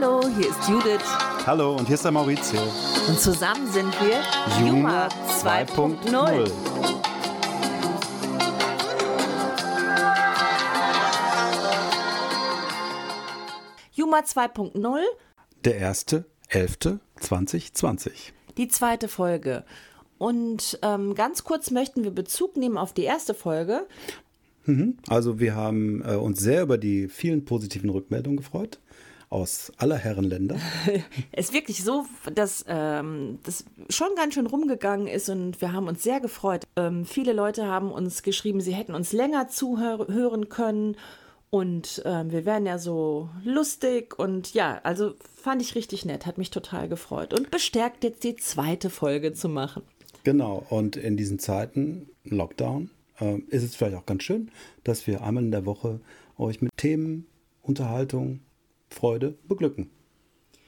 Hallo, hier ist Judith. Hallo, und hier ist der Maurizio. Und zusammen sind wir Juma 2.0. Juma 2.0. Der erste, elfte, 2020. Die zweite Folge. Und ähm, ganz kurz möchten wir Bezug nehmen auf die erste Folge. Mhm. Also wir haben äh, uns sehr über die vielen positiven Rückmeldungen gefreut aus aller Herren Länder. Es ist wirklich so, dass ähm, das schon ganz schön rumgegangen ist und wir haben uns sehr gefreut. Ähm, viele Leute haben uns geschrieben, sie hätten uns länger zuhören können und äh, wir wären ja so lustig und ja, also fand ich richtig nett, hat mich total gefreut und bestärkt jetzt die zweite Folge zu machen. Genau, und in diesen Zeiten, Lockdown, äh, ist es vielleicht auch ganz schön, dass wir einmal in der Woche euch mit Themen, Unterhaltung, Freude beglücken.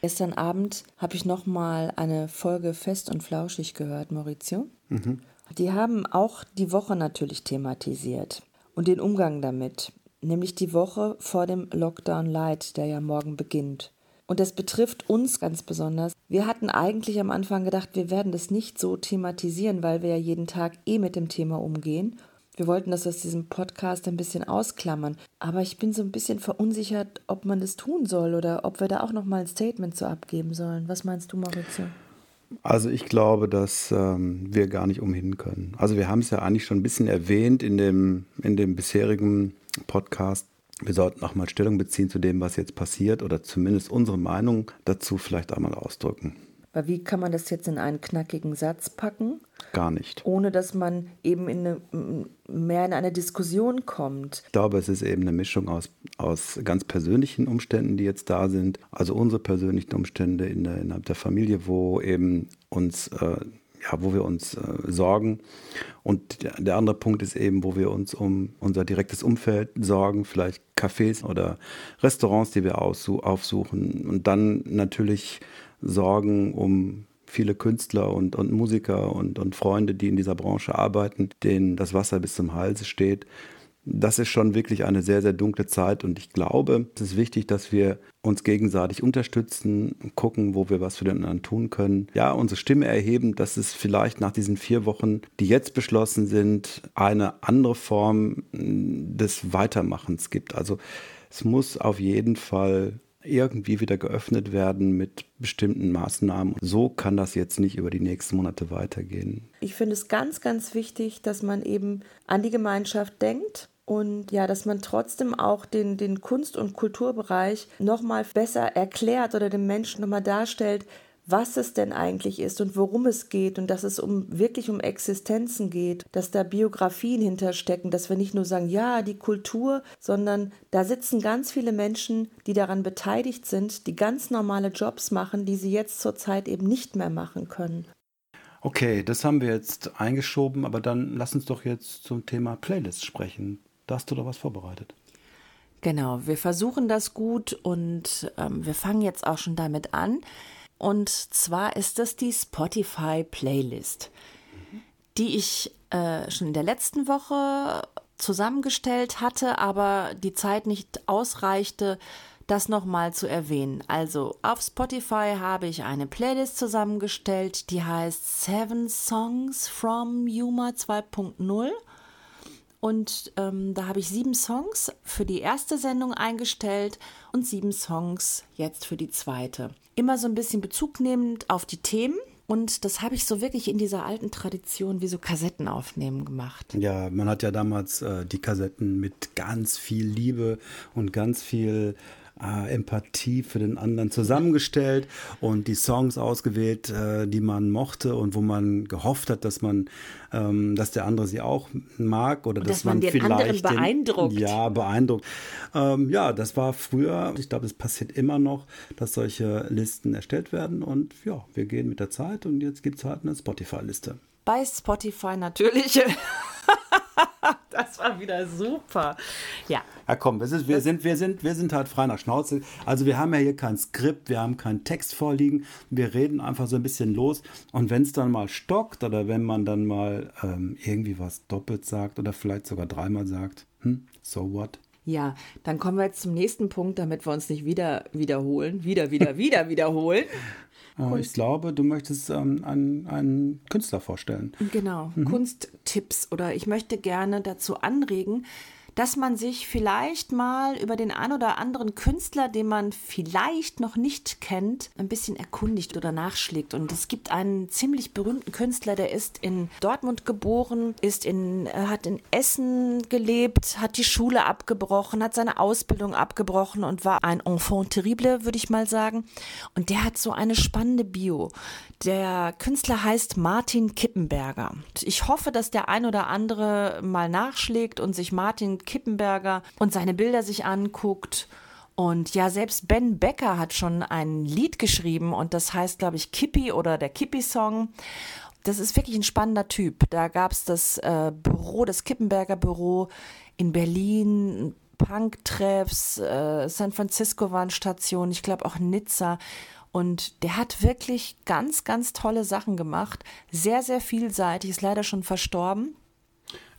Gestern Abend habe ich noch mal eine Folge Fest und Flauschig gehört, Maurizio. Mhm. Die haben auch die Woche natürlich thematisiert und den Umgang damit, nämlich die Woche vor dem Lockdown Light, der ja morgen beginnt. Und das betrifft uns ganz besonders. Wir hatten eigentlich am Anfang gedacht, wir werden das nicht so thematisieren, weil wir ja jeden Tag eh mit dem Thema umgehen. Wir wollten das aus diesem Podcast ein bisschen ausklammern, aber ich bin so ein bisschen verunsichert, ob man das tun soll oder ob wir da auch noch mal ein Statement zu abgeben sollen. Was meinst du, Maurizio? Also ich glaube, dass ähm, wir gar nicht umhin können. Also wir haben es ja eigentlich schon ein bisschen erwähnt in dem, in dem bisherigen Podcast. Wir sollten auch mal Stellung beziehen zu dem, was jetzt passiert oder zumindest unsere Meinung dazu vielleicht einmal ausdrücken. Weil wie kann man das jetzt in einen knackigen Satz packen? Gar nicht. Ohne dass man eben in eine, mehr in eine Diskussion kommt. Ich glaube, es ist eben eine Mischung aus, aus ganz persönlichen Umständen, die jetzt da sind. Also unsere persönlichen Umstände in der, innerhalb der Familie, wo eben uns, äh, ja, wo wir uns äh, sorgen. Und der, der andere Punkt ist eben, wo wir uns um unser direktes Umfeld sorgen, vielleicht Cafés oder Restaurants, die wir aufsuchen. Und dann natürlich Sorgen um viele Künstler und, und Musiker und, und Freunde, die in dieser Branche arbeiten, denen das Wasser bis zum Hals steht. Das ist schon wirklich eine sehr, sehr dunkle Zeit und ich glaube, es ist wichtig, dass wir uns gegenseitig unterstützen, gucken, wo wir was für den anderen tun können. Ja, unsere Stimme erheben, dass es vielleicht nach diesen vier Wochen, die jetzt beschlossen sind, eine andere Form des Weitermachens gibt. Also es muss auf jeden Fall irgendwie wieder geöffnet werden mit bestimmten Maßnahmen. So kann das jetzt nicht über die nächsten Monate weitergehen. Ich finde es ganz, ganz wichtig, dass man eben an die Gemeinschaft denkt und ja, dass man trotzdem auch den, den Kunst- und Kulturbereich nochmal besser erklärt oder dem Menschen nochmal darstellt, was es denn eigentlich ist und worum es geht und dass es um wirklich um Existenzen geht, dass da Biografien hinterstecken, dass wir nicht nur sagen, ja, die Kultur, sondern da sitzen ganz viele Menschen, die daran beteiligt sind, die ganz normale Jobs machen, die sie jetzt zurzeit eben nicht mehr machen können. Okay, das haben wir jetzt eingeschoben, aber dann lass uns doch jetzt zum Thema Playlist sprechen. Da hast du doch was vorbereitet. Genau, wir versuchen das gut und ähm, wir fangen jetzt auch schon damit an. Und zwar ist das die Spotify Playlist, die ich äh, schon in der letzten Woche zusammengestellt hatte, aber die Zeit nicht ausreichte, das nochmal zu erwähnen. Also auf Spotify habe ich eine Playlist zusammengestellt, die heißt Seven Songs from Yuma 2.0. Und ähm, da habe ich sieben Songs für die erste Sendung eingestellt und sieben Songs jetzt für die zweite. Immer so ein bisschen Bezug nehmend auf die Themen. Und das habe ich so wirklich in dieser alten Tradition wie so Kassetten aufnehmen gemacht. Ja, man hat ja damals äh, die Kassetten mit ganz viel Liebe und ganz viel äh, Empathie für den anderen zusammengestellt und die Songs ausgewählt, äh, die man mochte und wo man gehofft hat, dass man, ähm, dass der andere sie auch mag oder dass, dass, man, man den vielleicht anderen beeindruckt. Den, ja, beeindruckt. Ähm, ja, das war früher. Ich glaube, es passiert immer noch, dass solche Listen erstellt werden und ja, wir gehen mit der Zeit und jetzt gibt es halt eine Spotify-Liste. Bei Spotify natürlich. das war wieder super. Ja. Ja, komm, ist, wir, sind, wir, sind, wir sind halt frei nach Schnauze. Also wir haben ja hier kein Skript, wir haben keinen Text vorliegen. Wir reden einfach so ein bisschen los. Und wenn es dann mal stockt oder wenn man dann mal ähm, irgendwie was doppelt sagt oder vielleicht sogar dreimal sagt, hm, so what? Ja, dann kommen wir jetzt zum nächsten Punkt, damit wir uns nicht wieder wiederholen. Wieder, wieder, wieder wiederholen. Äh, ich glaube, du möchtest ähm, einen, einen Künstler vorstellen. Genau, mhm. Kunsttipps oder ich möchte gerne dazu anregen, dass man sich vielleicht mal über den ein oder anderen Künstler, den man vielleicht noch nicht kennt, ein bisschen erkundigt oder nachschlägt. Und es gibt einen ziemlich berühmten Künstler, der ist in Dortmund geboren, ist in, hat in Essen gelebt, hat die Schule abgebrochen, hat seine Ausbildung abgebrochen und war ein Enfant terrible, würde ich mal sagen. Und der hat so eine spannende Bio. Der Künstler heißt Martin Kippenberger. Ich hoffe, dass der ein oder andere mal nachschlägt und sich Martin Kippenberger und seine Bilder sich anguckt. Und ja, selbst Ben Becker hat schon ein Lied geschrieben und das heißt, glaube ich, Kippi oder der Kippi-Song. Das ist wirklich ein spannender Typ. Da gab es das äh, Büro, das Kippenberger Büro in Berlin, Punk-Treffs, äh, San Francisco waren Stationen, ich glaube auch Nizza. Und der hat wirklich ganz, ganz tolle Sachen gemacht. Sehr, sehr vielseitig, ist leider schon verstorben.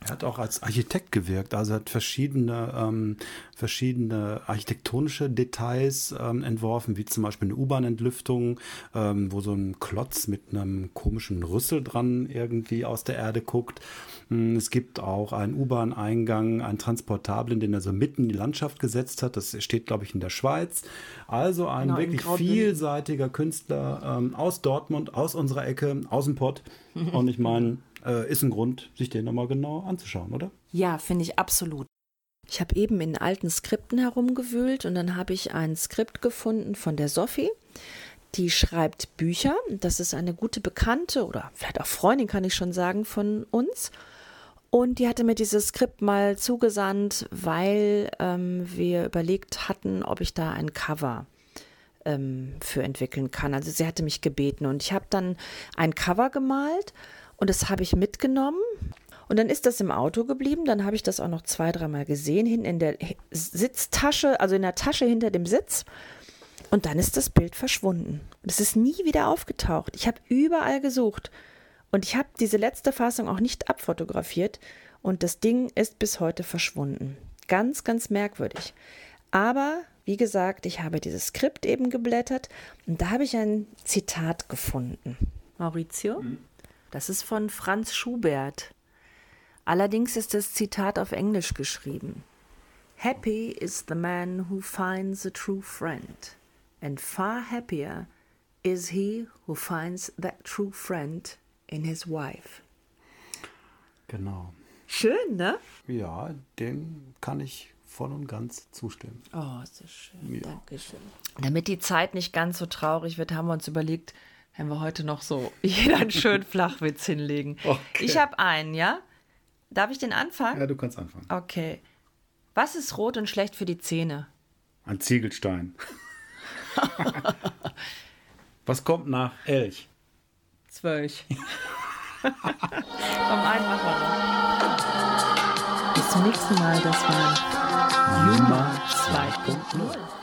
Er hat auch als Architekt gewirkt, also hat verschiedene, ähm, verschiedene architektonische Details ähm, entworfen, wie zum Beispiel eine U-Bahn-Entlüftung, ähm, wo so ein Klotz mit einem komischen Rüssel dran irgendwie aus der Erde guckt. Hm, es gibt auch einen U-Bahn-Eingang, einen transportablen, den er so mitten in die Landschaft gesetzt hat. Das steht, glaube ich, in der Schweiz. Also ein genau, wirklich vielseitiger Künstler ähm, aus Dortmund, aus unserer Ecke, aus dem Pott. Und ich meine, äh, ist ein Grund, sich den nochmal genau anzuschauen, oder? Ja, finde ich absolut. Ich habe eben in alten Skripten herumgewühlt und dann habe ich ein Skript gefunden von der Sophie. Die schreibt Bücher. Das ist eine gute Bekannte oder vielleicht auch Freundin, kann ich schon sagen, von uns. Und die hatte mir dieses Skript mal zugesandt, weil ähm, wir überlegt hatten, ob ich da ein Cover ähm, für entwickeln kann. Also sie hatte mich gebeten und ich habe dann ein Cover gemalt und das habe ich mitgenommen. Und dann ist das im Auto geblieben. Dann habe ich das auch noch zwei, dreimal gesehen, hinten in der Sitztasche, also in der Tasche hinter dem Sitz. Und dann ist das Bild verschwunden. Und es ist nie wieder aufgetaucht. Ich habe überall gesucht. Und ich habe diese letzte Fassung auch nicht abfotografiert. Und das Ding ist bis heute verschwunden. Ganz, ganz merkwürdig. Aber wie gesagt, ich habe dieses Skript eben geblättert und da habe ich ein Zitat gefunden. Maurizio? Das ist von Franz Schubert. Allerdings ist das Zitat auf Englisch geschrieben. Happy is the man who finds a true friend, and far happier is he who finds that true friend in his wife. Genau. Schön, ne? Ja, dem kann ich voll und ganz zustimmen. Oh, ist das schön. Ja. Dankeschön. Damit die Zeit nicht ganz so traurig wird, haben wir uns überlegt, wenn wir heute noch so jeder einen schönen Flachwitz hinlegen. Okay. Ich habe einen, ja? Darf ich den anfangen? Ja, du kannst anfangen. Okay. Was ist rot und schlecht für die Zähne? Ein Ziegelstein. Was kommt nach Elch? Zwölf. Komm, einen machen wir noch. Bis zum nächsten Mal. Das war Juma 2.0.